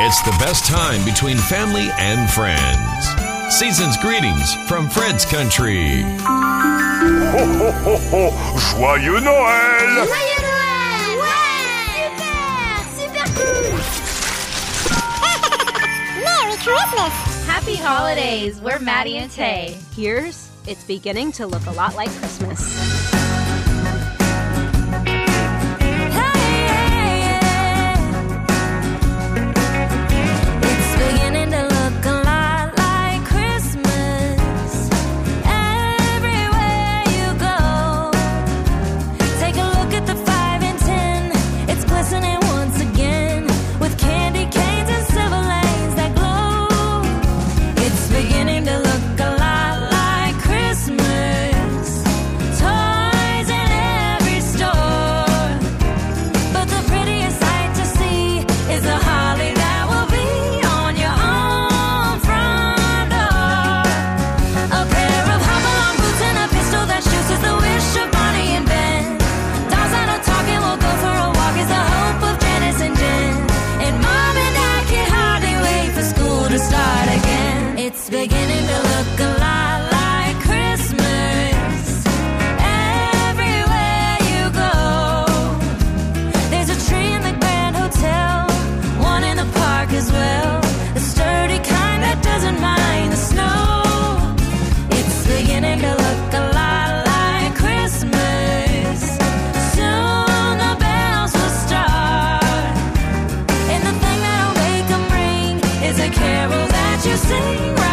It's the best time between family and friends. Season's greetings from Fred's Country. Ho, ho, ho, ho. Joyeux Noël Joyeux Noël Ouais Super Super cool Merry Christmas! Happy holidays! We're Maddie and Tae. Here's it's beginning to look a lot like Christmas. Is a carol that you sing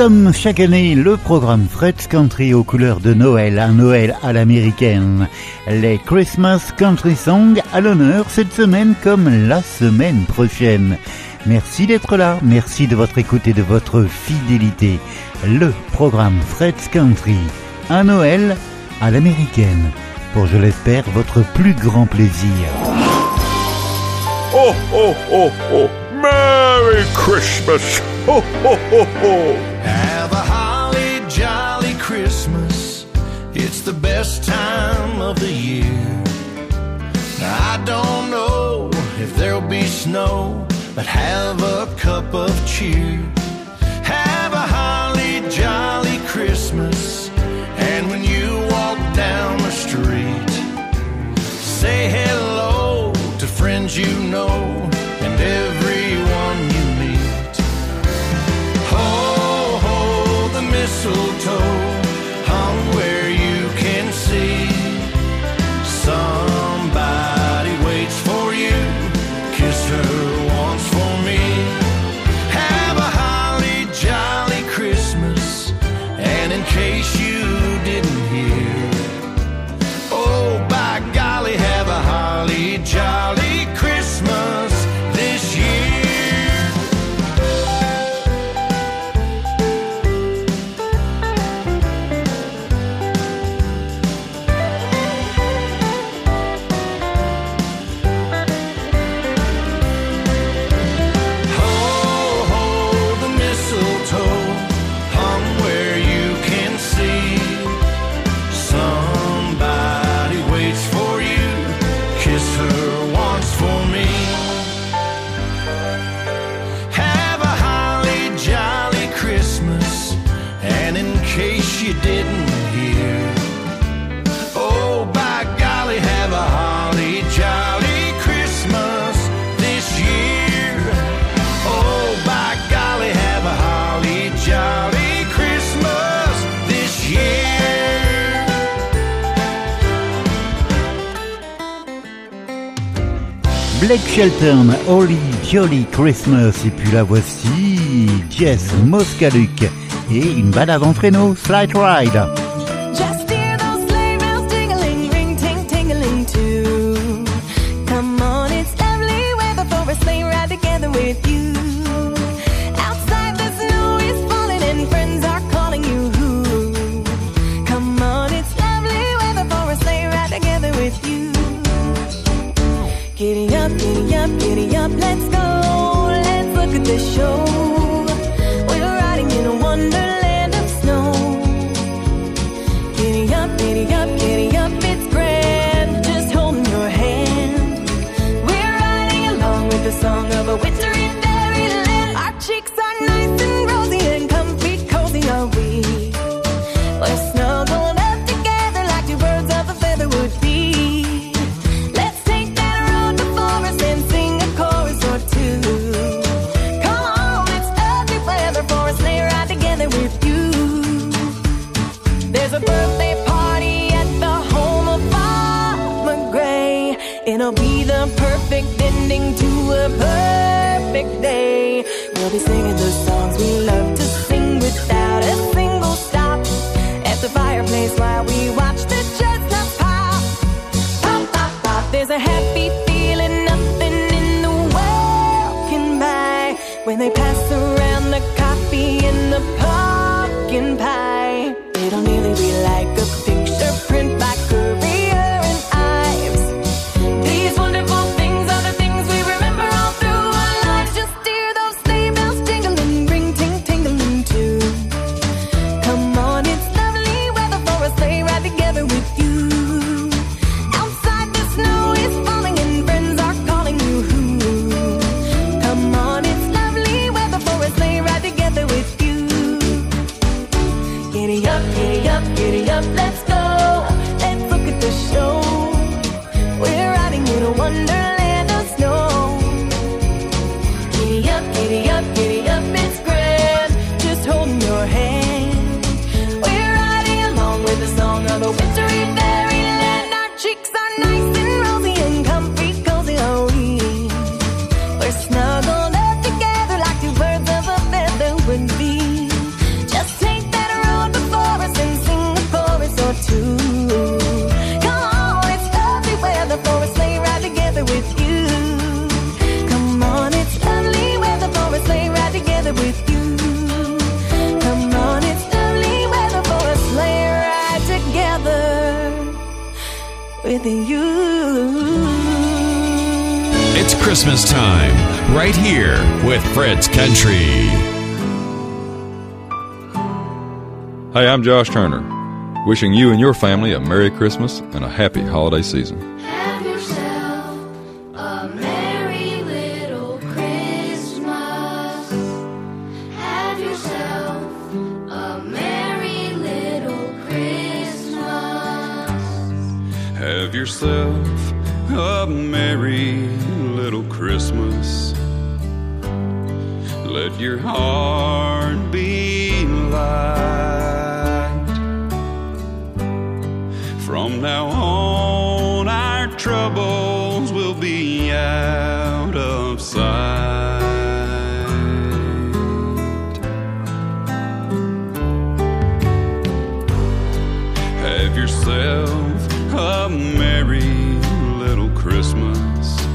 comme chaque année, le programme Fred's Country aux couleurs de Noël, un Noël à l'américaine. Les Christmas Country Songs à l'honneur cette semaine comme la semaine prochaine. Merci d'être là, merci de votre écoute et de votre fidélité. Le programme Fred's Country, un Noël à l'américaine. Pour, je l'espère, votre plus grand plaisir. Ho, ho, ho, ho. Merry Christmas Ho, ho, ho, ho. Have a holly jolly Christmas. It's the best time of the year. I don't know if there'll be snow, but have a cup of cheer. Have a holly jolly Christmas. And when you walk down the street, say hello to friends you know Holy Jolly Christmas. Et puis la voici Jess Moscaluc et une balade en traîneau, Slide Ride. Hey, I'm Josh Turner, wishing you and your family a Merry Christmas and a happy holiday season. merry little Christmas.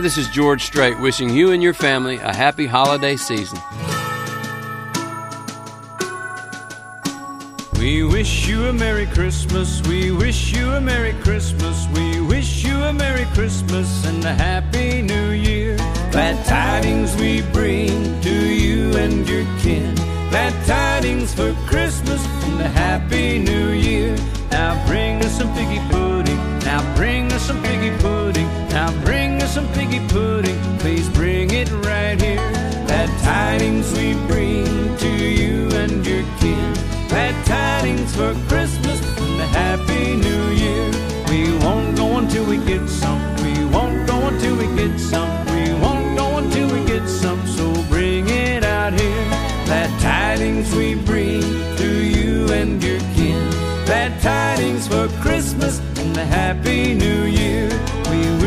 Hi, this is George Strait wishing you and your family a happy holiday season. We wish you a Merry Christmas. We wish you a Merry Christmas. We wish you a Merry Christmas and a Happy New Year. Glad tidings we bring to you and your kin. Glad tidings for Christmas and a Happy New Year. Now bring us some figgy pudding. Now bring us some figgy pudding. Now bring some figgy pudding. Please bring it right here. Glad tidings we bring to you and your kin. Glad tidings for Christmas and a Happy New Year. We won't go until we get some. We won't go until we get some. We won't go until we get some. So bring it out here. Glad tidings we bring to you and your kin. Glad tidings for Christmas and a Happy New Year.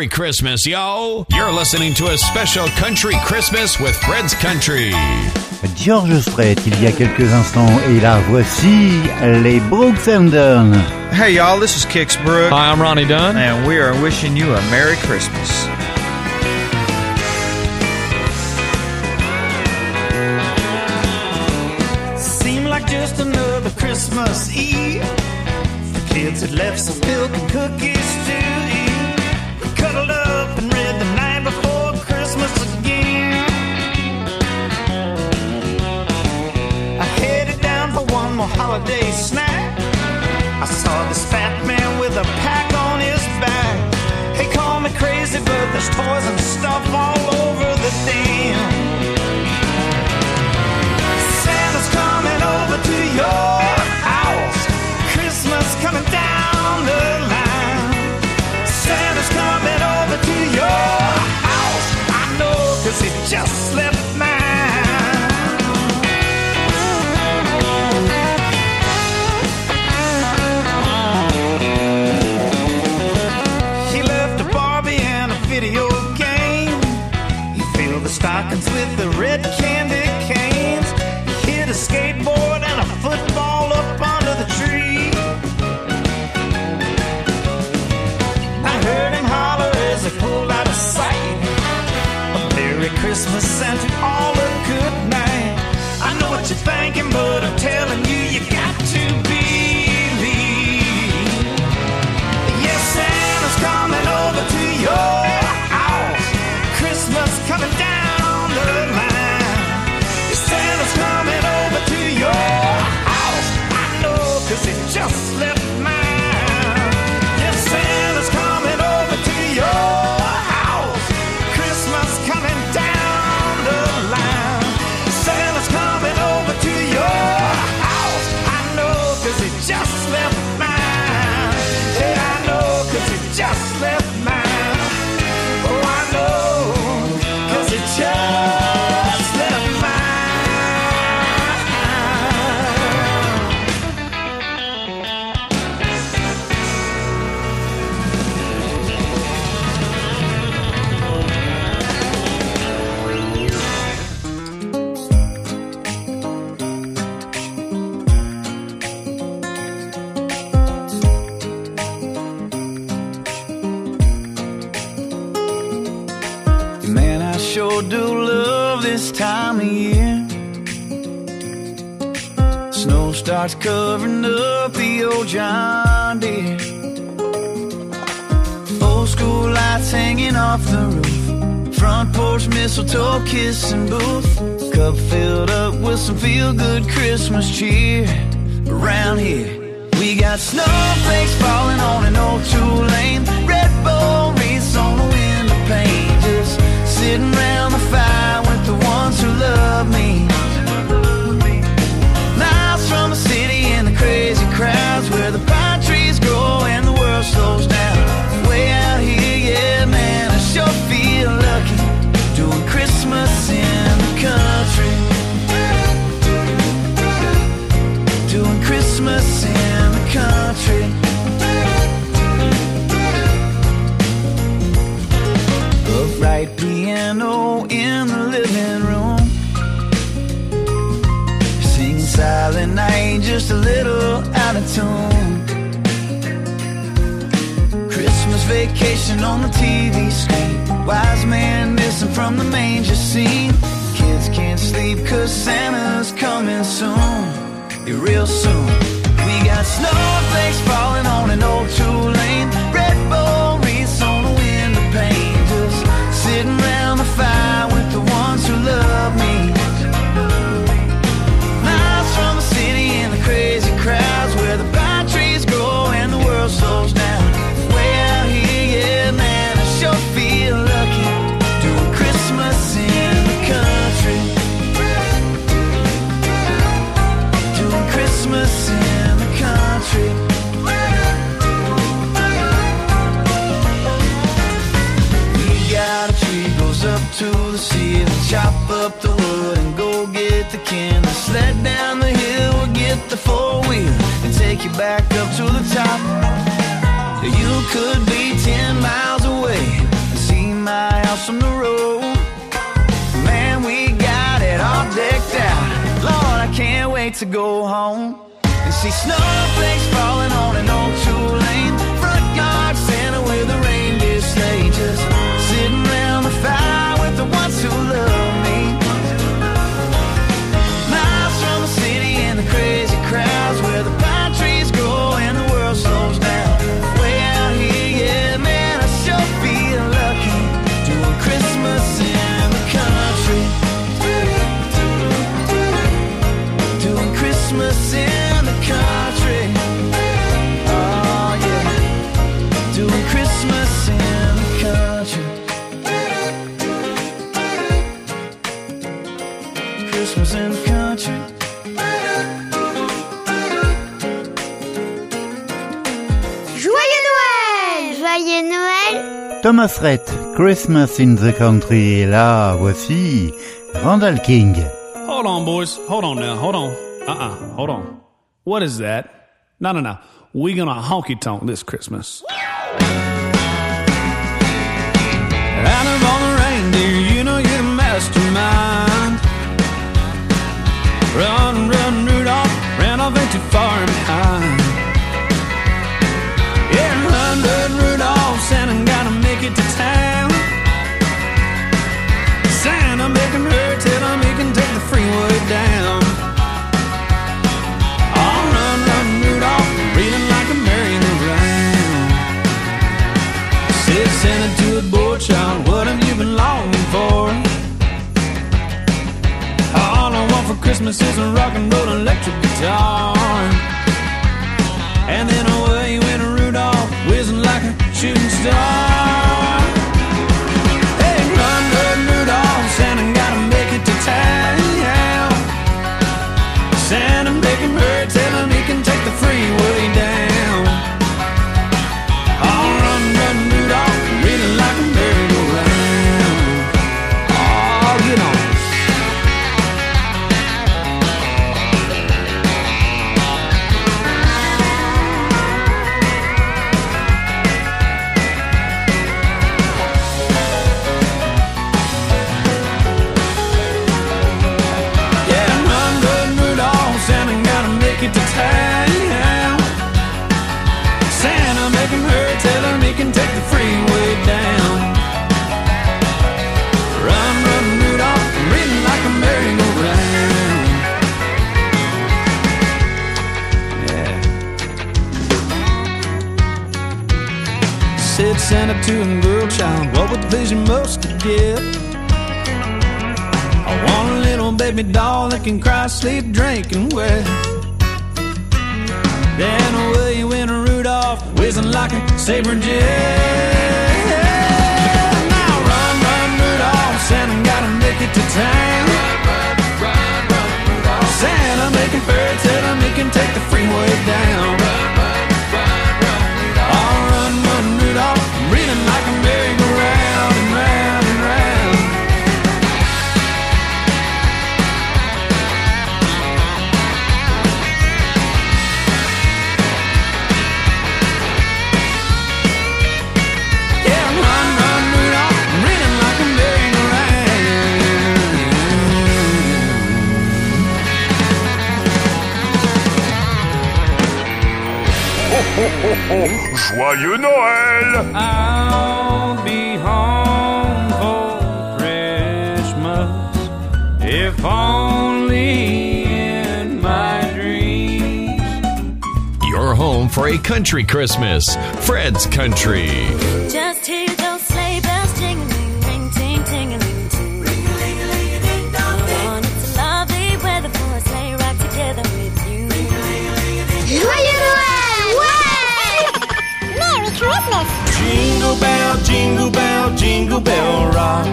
Merry Christmas, yo! You're listening to a special country Christmas with Fred's Country. George Strait il y a quelques instants et là voici les Brooks and Dunn. Hey y'all, this is Kix Brooks. Hi, I'm Ronnie Dunn. And we are wishing you a Merry Christmas. Seemed like just another Christmas Eve. The kids had left some milk and cookies to holiday snack. I saw this fat man with a pack on his back. He called me crazy, but there's toys and stuff all over tune. Christmas vacation on the TV screen. Wise man missing from the manger scene. Kids can't sleep cause Santa's coming soon. Yeah, real soon. We got snowflakes falling on an old two could be ten miles away and see my house from the road. Man, we got it all decked out. Lord, I can't wait to go home and see snowflakes falling on an old two Thomas Rhett, Christmas in the Country. Et là, voici Randall King. Hold on, boys. Hold on now. Hold on. Uh-uh. Hold on. What is that? No, no, no. We gonna honky tonk this Christmas. Out of all the reindeer, you know you're the mastermind. Run, run, Rudolph, ran off ain't too far behind. Make it to town. Santa making her tell him he can take the freeway down. Run, run, Rudolph, reeling like a merry-go-round. Santa to a boy child, what have you been longing for? All I want for Christmas is a rock and roll electric guitar. And then away went Rudolph, whizzing like a shooting star. If only in my dreams. Your home for a country Christmas. Fred's Country. Just hear those sleigh bells jingling, ring, ting, tingling, too. Ring, ling, ling, ding, dong, ding. It's lovely weather for a sleigh ride together with you. Joyeux Noël Ouais Merry Christmas Jingle bell, jingle bell, jingle bell rock.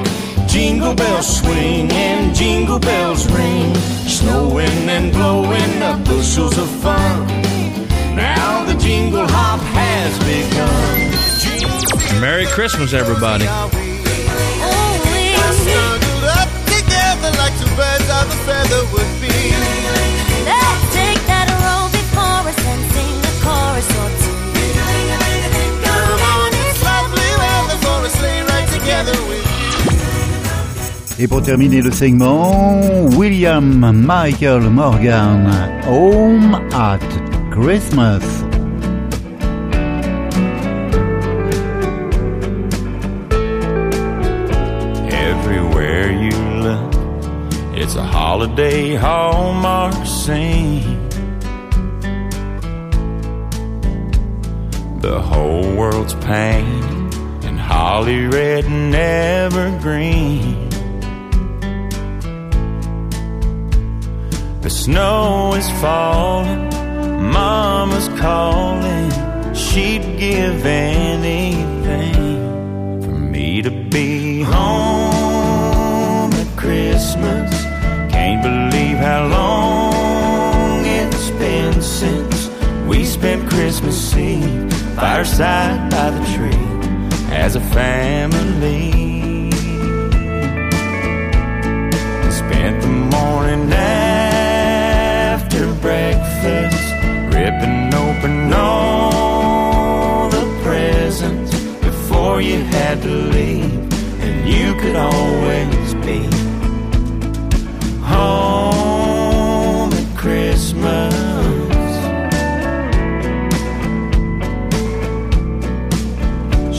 Jingle bells swing and jingle bells ring. Snowing and blowing up bushels of fun. Now the jingle hop has begun. Merry Christmas, everybody. Together like two birds of a feather would be. Let's take that roll before us and sing a chorus or two. Come on, it's lovely weather for a sleigh ride together with Et pour terminer le segment, William Michael Morgan, Home at Christmas. Everywhere you look, it's a holiday hallmark scene. The whole world's painted in holly red and evergreen. Snow is falling, Mama's calling. She'd give anything for me to be home at Christmas. Can't believe how long it's been since we spent Christmas Eve fireside by the tree as a family. Spent the morning all the presents before you had to leave, and you could always be home at Christmas.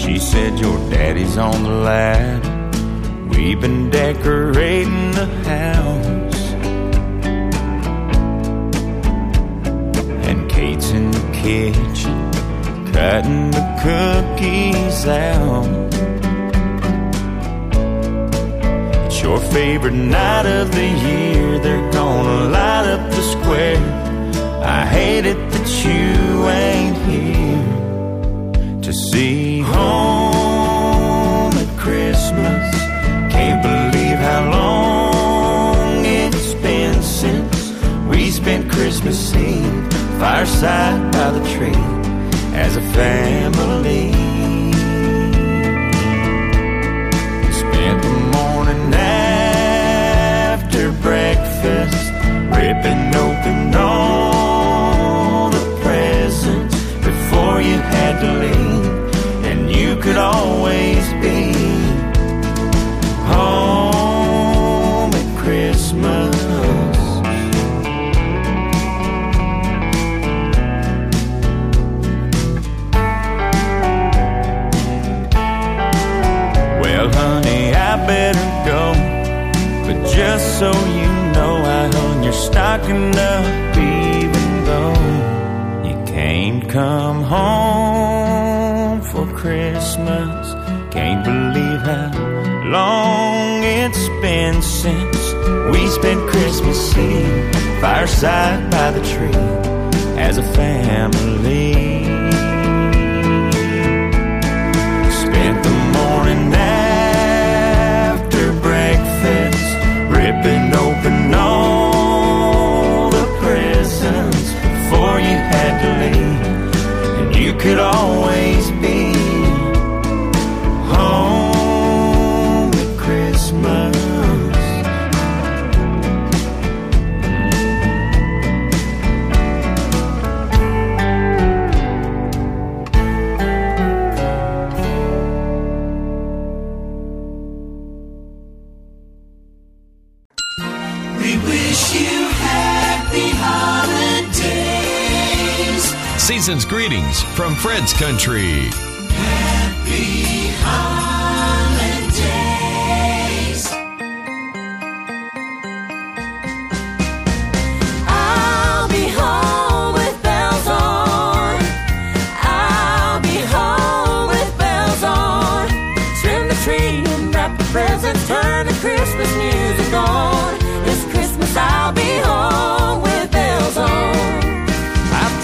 She said, Your daddy's on the ladder. We've been decorating the house. Cutting the cookies out. It's your favorite night of the year. They're gonna light up the square. I hate it that you ain't here to see home at Christmas. Can't believe how long it's been since we spent Christmas Eve fireside by the tree as a family. Spent the morning after breakfast ripping open all the presents before you had to leave, and you could always so you know I hung your stocking up even though you can't come home for Christmas. Can't believe how long it's been since we spent Christmas Eve fireside by the tree as a family. could always Season's greetings from Fred's Country.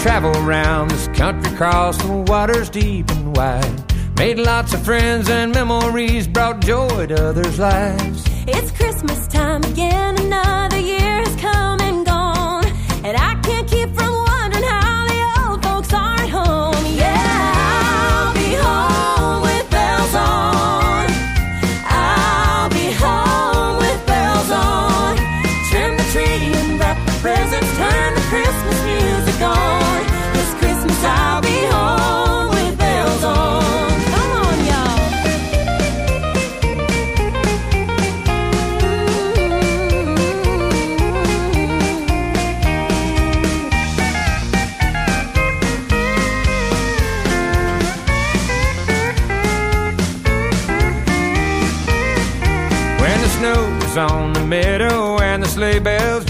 travel around this country, cross the waters deep and wide. Made lots of friends and memories, brought joy to others' lives. It's Christmas time again, another year has come and gone, and I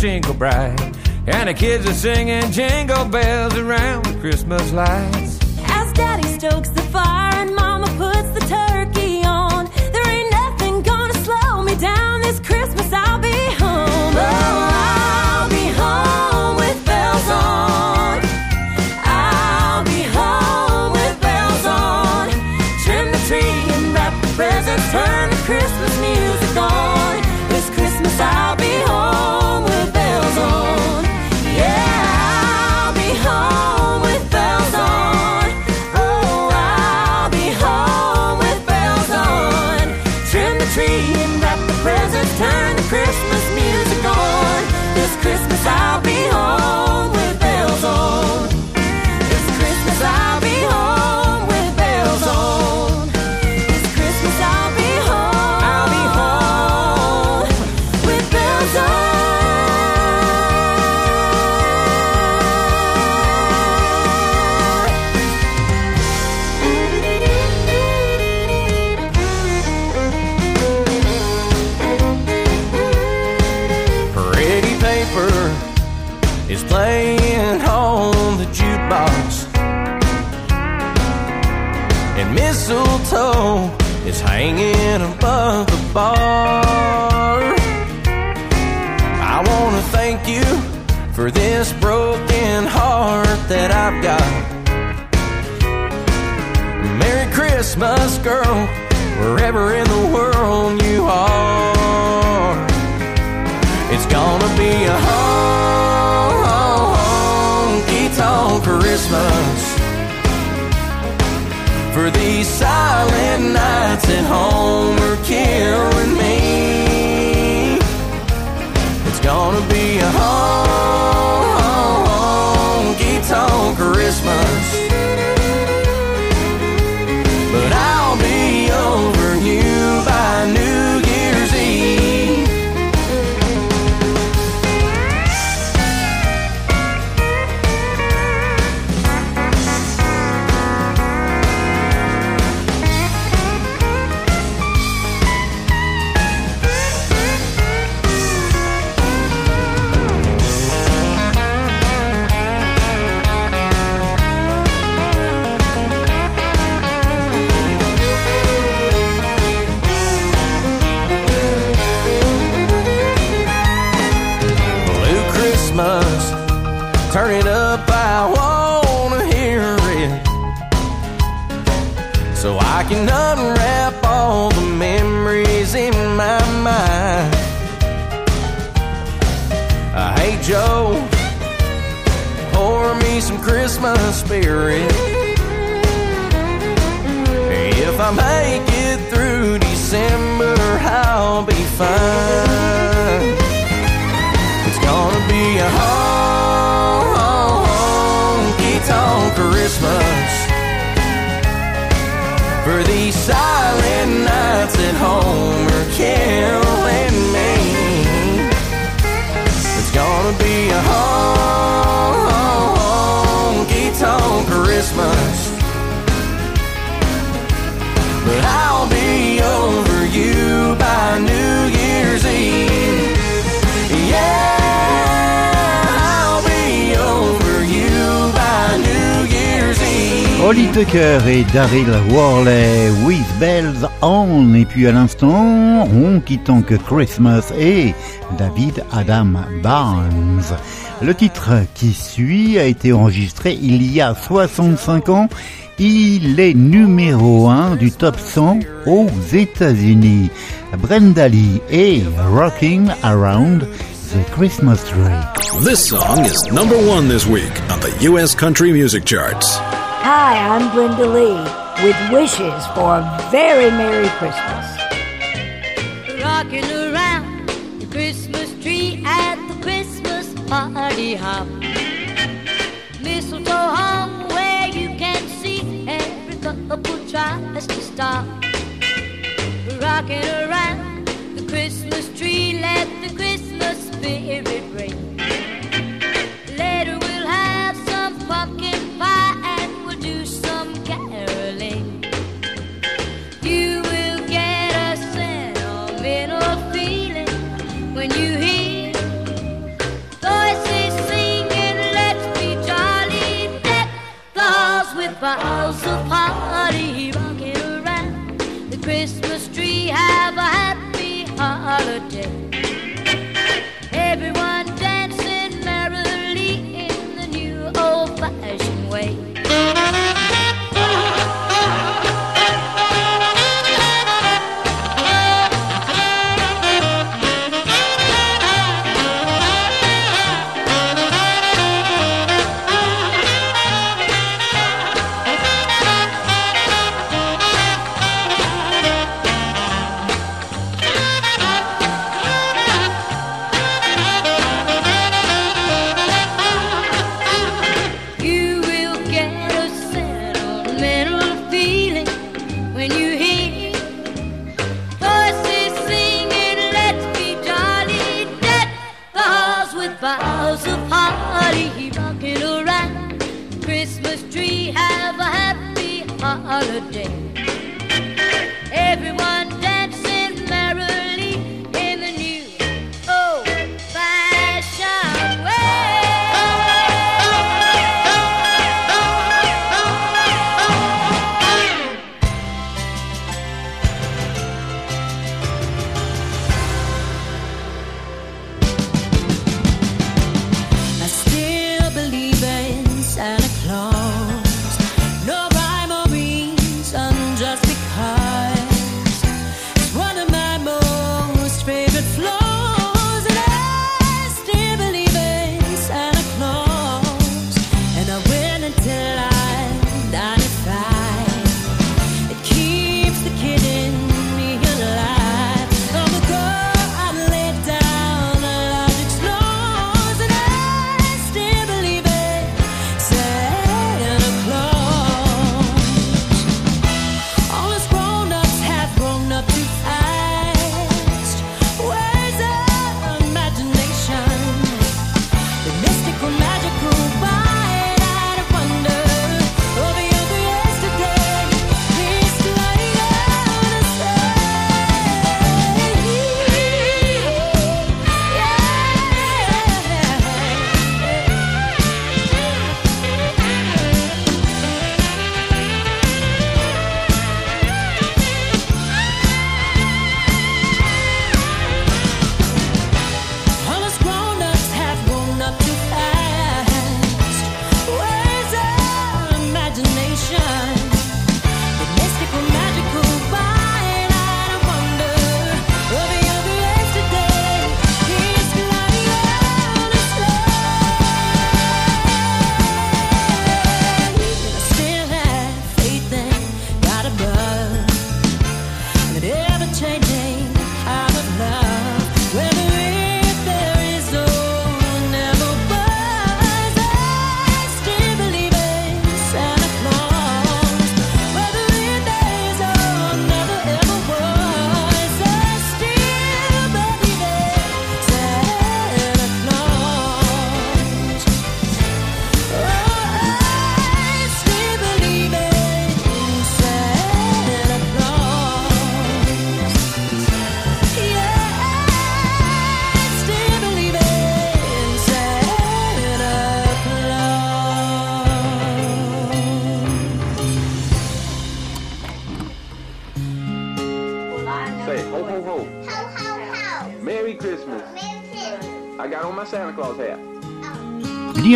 jingle bright. And the kids are singing jingle bells around the Christmas lights. As daddy stokes the fire and mama puts the turkey on, there ain't nothing gonna slow me down this Christmas. I'll be home. Oh, I'll be home with bells on. turn Turn it up, I wanna hear it. So I can unwrap all the memories in my mind. Uh, I hate Joe, pour me some Christmas spirit. If I make it through December, I'll be fine. Christmas for these silent nights at home are killing me. It's gonna be a honky tonk Christmas. Holly Tucker et Daryl Worley with Bells On et puis à l'instant Honky Tonk Christmas et David Adam Barnes. Le titre qui suit a été enregistré il y a 65 ans. Il est numéro 1 du top 100 aux États-Unis. Brenda Lee et Rocking Around the Christmas Tree. This song is number one this week on the U.S. Country Music Charts. Hi, I'm Brenda Lee with wishes for a very Merry Christmas. Rocking around the Christmas tree at the Christmas party hop. Mistletoe hung where you can see every couple tries to stop. Rocking around the Christmas tree, let the Christmas spirit ring.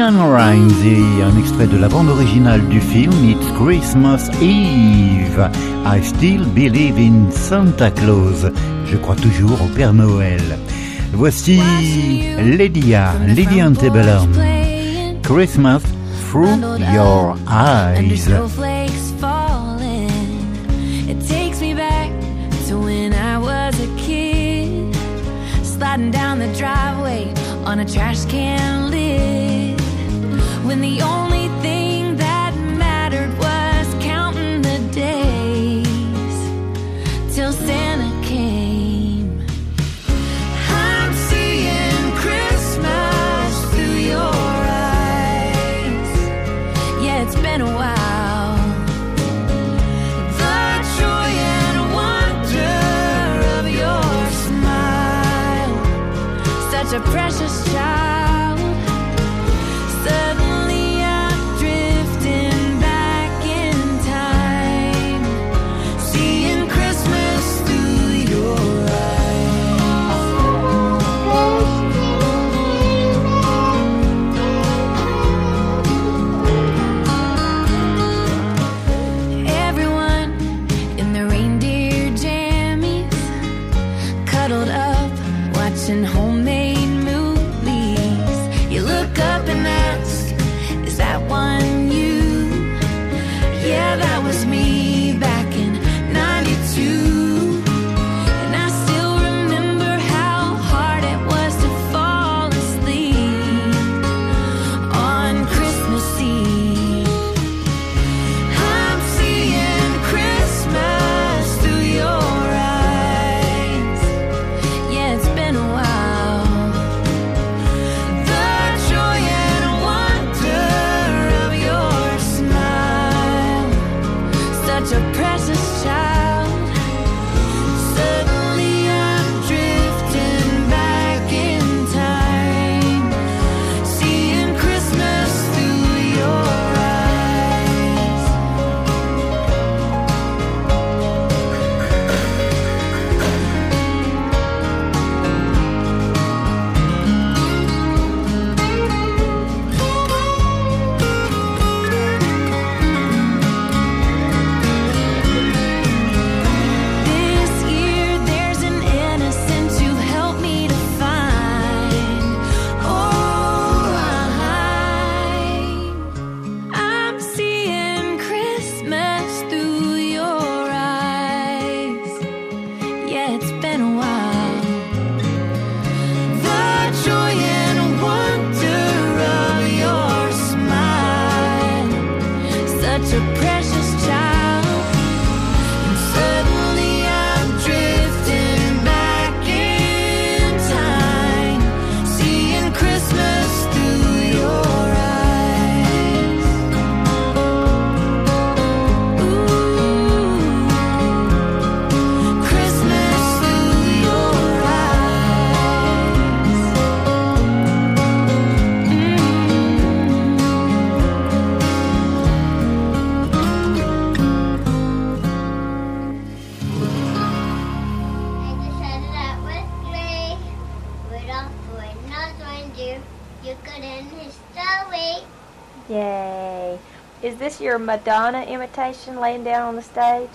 Anne Rinsey, un extrait de la bande originale du film It's Christmas Eve. I still believe in Santa Claus. Je crois toujours au Père Noël. Voici Lydia, Lady Antebellum. Christmas through your eyes. down the driveway on a trash can precious Madonna imitation laying down on the stage?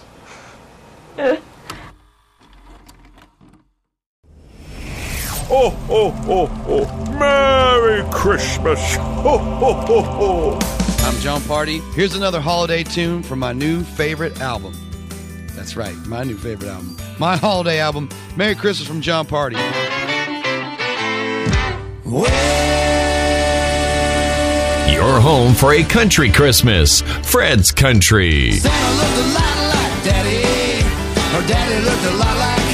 Oh, oh, oh, oh! Merry Christmas. Oh, oh, oh, oh! I'm Jon Pardi. Here's another holiday tune from my new favorite album. That's right, my new favorite album. My holiday album, Merry Christmas from Jon Pardi. Well, your home for a country Christmas. Fred's Country. Santa looked a lot like Daddy, Daddy looked a lot like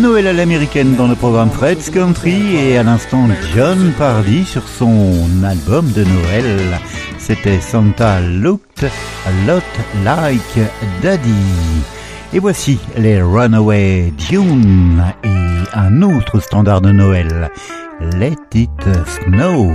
Noël à l'américaine dans le programme Fred's Country et à l'instant John Pardy sur son album de Noël. C'était Santa Looked a Lot Like Daddy. Et voici les Runaway Dunes et un autre standard de Noël. Let It Snow.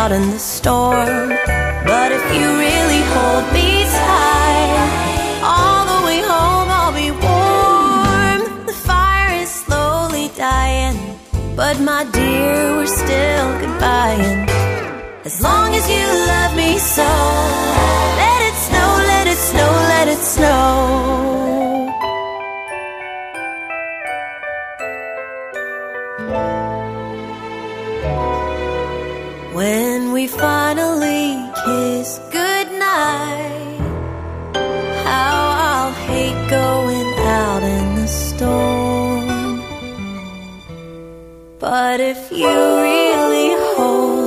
out in the storm. But if you really hold me tight, all the way home I'll be warm. The fire is slowly dying, but my dear, we're still goodbying. As long as you love me so, let it snow, let it snow, let it snow. When we finally kiss goodnight, how I'll hate going out in the storm. But if you really hold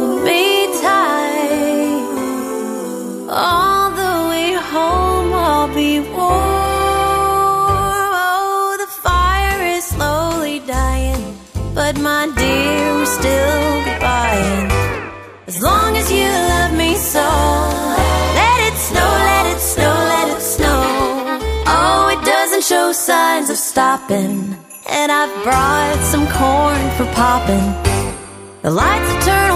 signs of stopping. And I've brought some corn for popping. The lights are turned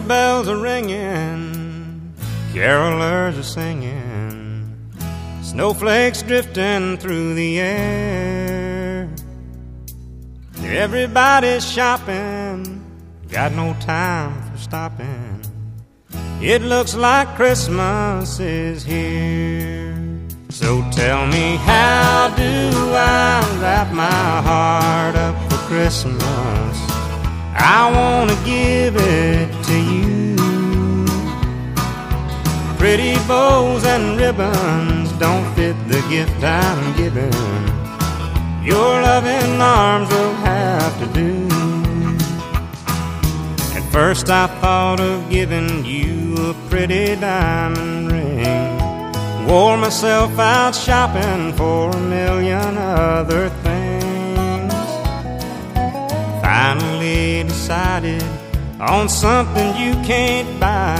Bells are ringing, carolers are singing, snowflakes drifting through the air. Everybody's shopping, got no time for stopping. It looks like Christmas is here. So tell me, how do I wrap my heart up for Christmas? I want to give it to you. Pretty bows and ribbons don't fit the gift I'm giving. Your loving arms will have to do. At first, I thought of giving you a pretty diamond ring. Wore myself out shopping for a million other things finally decided on something you can't buy.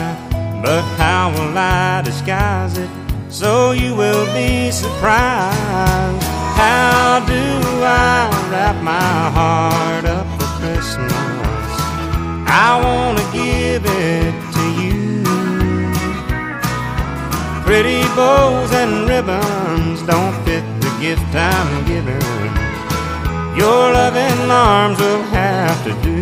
But how will I disguise it so you will be surprised? How do I wrap my heart up for Christmas? I want to give it to you. Pretty bows and ribbons don't fit the gift I'm giving. Your loving arms will have to do.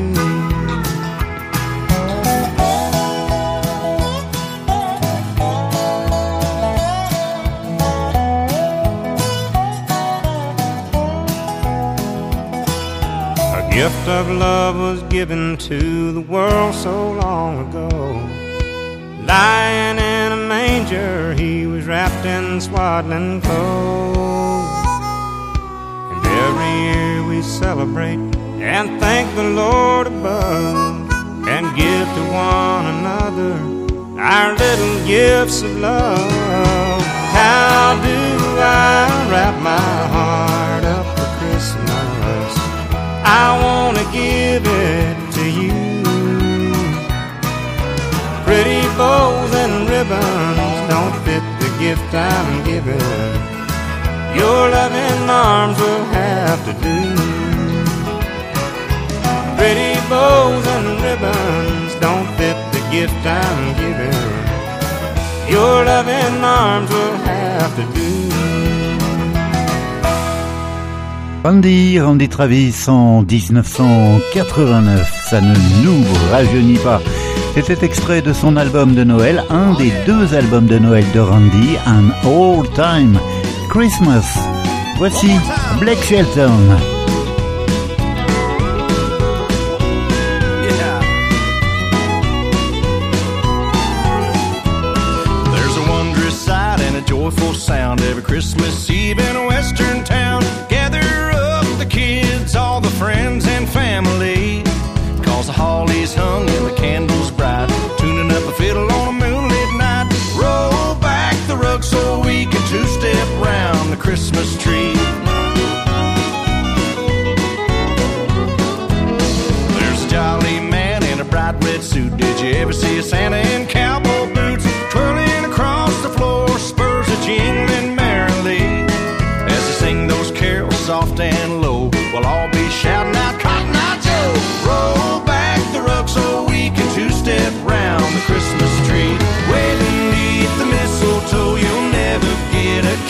Gift of love was given to the world so long ago. Lying in a manger, he was wrapped in swaddling clothes. And every year we celebrate and thank the Lord above and give to one another our little gifts of love. How do I wrap my heart? I want to give it to you. Pretty bows and ribbons don't fit the gift I'm giving. Your loving arms will have to do. Pretty bows and ribbons don't fit the gift I'm giving. Your loving arms will have to do. Randy, Randy Travis en 1989, ça ne nous rajeunit pas. C'était extrait de son album de Noël, un des deux albums de Noël de Randy, An All Time Christmas. Voici Blake Shelton.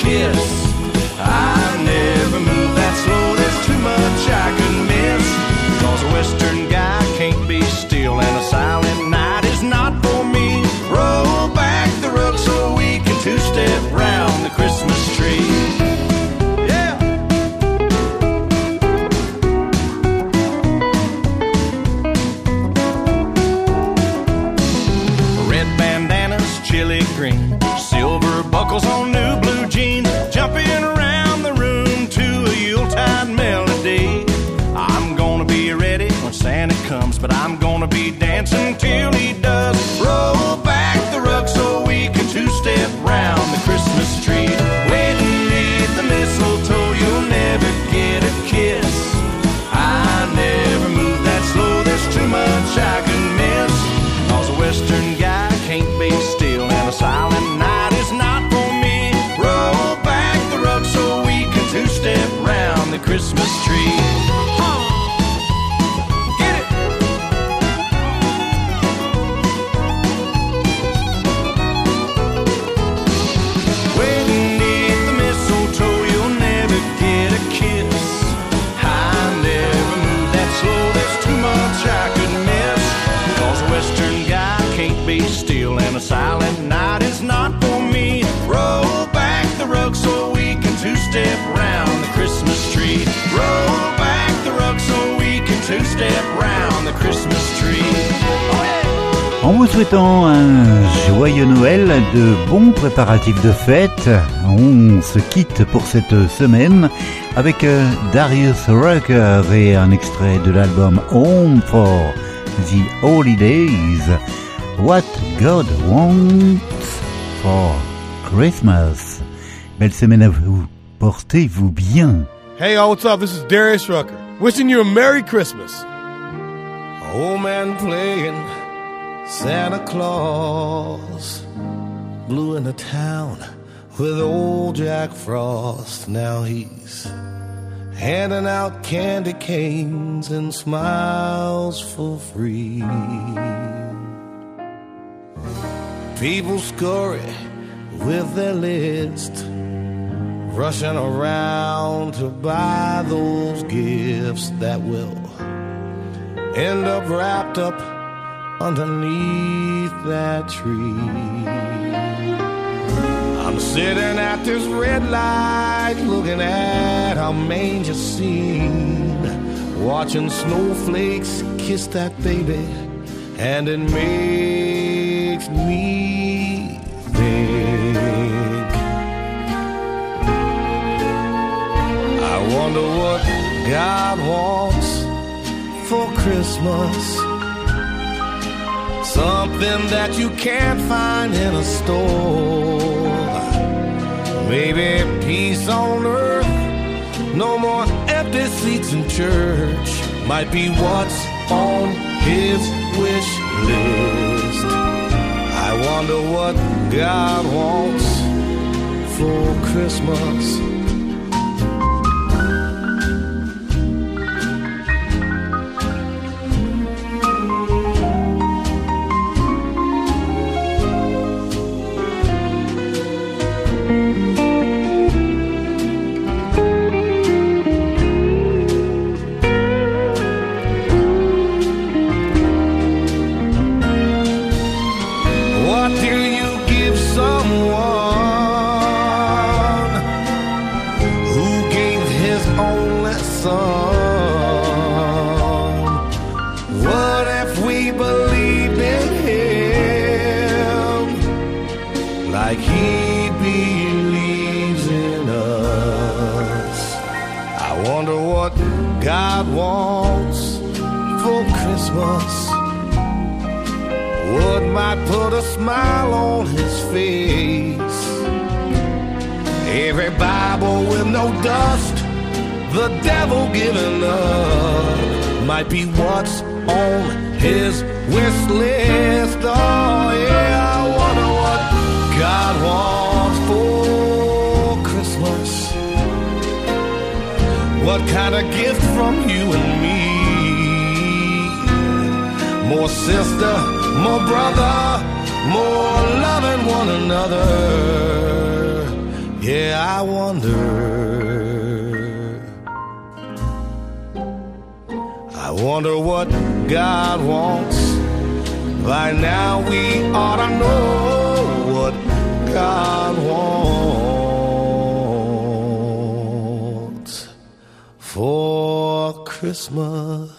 Kiss. I never move that slow, there's too much I could miss. Cause a western guy can't be still, and a silent night is not for me. Roll back the rug so we can two step round the Christmas tree. Yeah! Red bandanas, chili green, gonna be dancing till he does. Roll back the rug so we can two step round the Christmas tree. Waiting beneath the mistletoe, you'll never get a kiss. I never move that slow, there's too much I can miss. Cause a western guy can't be still, and a silent night is not for me. Roll back the rug so we can two step round the Christmas tree. En vous souhaitant un joyeux Noël, de bons préparatifs de fête, on se quitte pour cette semaine avec euh, Darius Rucker et un extrait de l'album Home for the Holidays. What God Wants for Christmas. Belle semaine à vous. Portez-vous bien. Hey, all, what's up? This is Darius Rucker. Wishing you a Merry Christmas. Old man playing Santa Claus. Blew in the town with old Jack Frost. Now he's handing out candy canes and smiles for free. People scurry with their list, rushing around to buy those gifts that will end up wrapped up underneath that tree. I'm sitting at this red light looking at our manger scene, watching snowflakes kiss that baby, and it makes me think. I wonder what God wants for Christmas. Something that you can't find in a store. Maybe peace on earth, no more empty seats in church. Might be what's on his wish list. I wonder what God wants for Christmas. Only son? What if we believed in him like he believes in us? I wonder what God wants for Christmas. What might put a smile on his face? Every Bible with no dust, the devil giving up, might be what's on his wish list. Oh, yeah, I wonder what God wants for Christmas. What kind of gift from you and me? More sister, more brother, more loving one another. Yeah, I wonder. Wonder what God wants. By now we ought to know what God wants for Christmas.